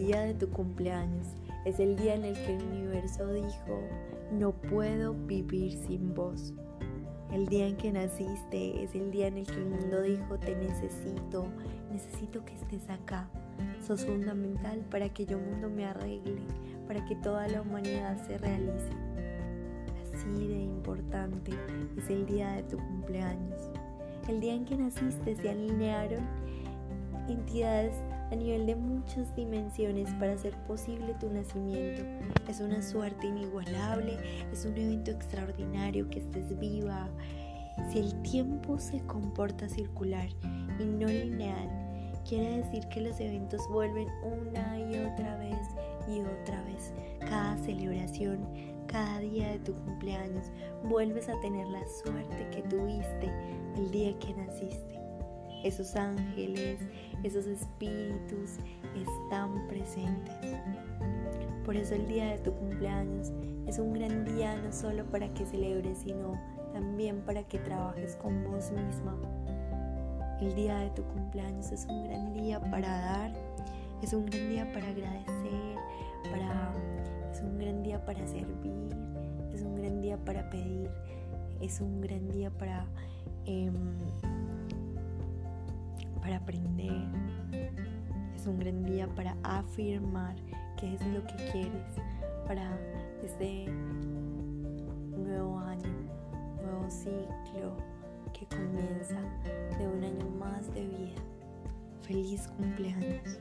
día de tu cumpleaños es el día en el que el universo dijo, no puedo vivir sin vos. El día en que naciste es el día en el que el mundo dijo, te necesito, necesito que estés acá. Sos fundamental para que yo mundo me arregle, para que toda la humanidad se realice. Así de importante es el día de tu cumpleaños. El día en que naciste se alinearon entidades a nivel de muchas dimensiones para hacer posible tu nacimiento. Es una suerte inigualable, es un evento extraordinario que estés viva. Si el tiempo se comporta circular y no lineal, quiere decir que los eventos vuelven una y otra vez y otra vez. Cada celebración, cada día de tu cumpleaños, vuelves a tener la suerte que tuviste el día que naciste. Esos ángeles, esos espíritus están presentes. Por eso el día de tu cumpleaños es un gran día no solo para que celebres, sino también para que trabajes con vos misma. El día de tu cumpleaños es un gran día para dar, es un gran día para agradecer, para, es un gran día para servir, es un gran día para pedir, es un gran día para... Em, para aprender. Es un gran día para afirmar qué es lo que quieres para este nuevo año, nuevo ciclo que comienza de un año más de vida. Feliz cumpleaños.